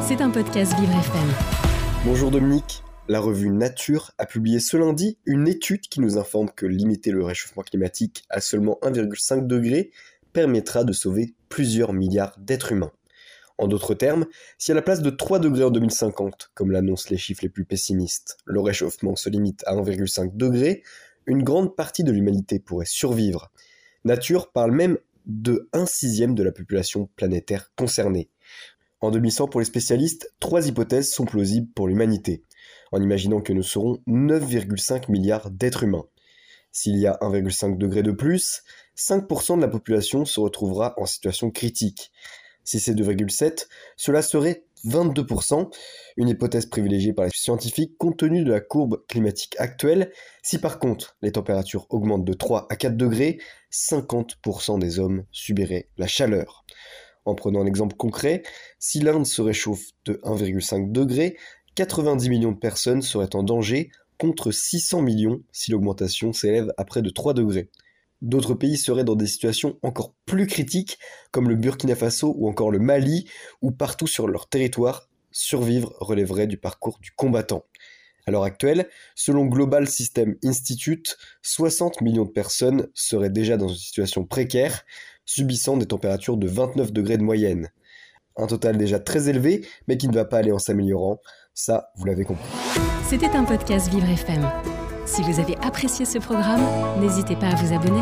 C'est un podcast Vivre FM. Bonjour Dominique. La revue Nature a publié ce lundi une étude qui nous informe que limiter le réchauffement climatique à seulement 1,5 degré permettra de sauver plusieurs milliards d'êtres humains. En d'autres termes, si à la place de 3 degrés en 2050, comme l'annoncent les chiffres les plus pessimistes, le réchauffement se limite à 1,5 degré, une grande partie de l'humanité pourrait survivre. Nature parle même de 1 sixième de la population planétaire concernée. En 2100, pour les spécialistes, trois hypothèses sont plausibles pour l'humanité, en imaginant que nous serons 9,5 milliards d'êtres humains. S'il y a 1,5 degré de plus, 5% de la population se retrouvera en situation critique. Si c'est 2,7, cela serait 22%, une hypothèse privilégiée par les scientifiques compte tenu de la courbe climatique actuelle. Si par contre les températures augmentent de 3 à 4 degrés, 50% des hommes subiraient la chaleur. En prenant un exemple concret, si l'Inde se réchauffe de 1,5 degré, 90 millions de personnes seraient en danger contre 600 millions si l'augmentation s'élève à près de 3 degrés. D'autres pays seraient dans des situations encore plus critiques, comme le Burkina Faso ou encore le Mali, où partout sur leur territoire, survivre relèverait du parcours du combattant. À l'heure actuelle, selon Global System Institute, 60 millions de personnes seraient déjà dans une situation précaire, subissant des températures de 29 degrés de moyenne. Un total déjà très élevé, mais qui ne va pas aller en s'améliorant. Ça, vous l'avez compris. C'était un podcast Vivre FM. Si vous avez apprécié ce programme, n'hésitez pas à vous abonner.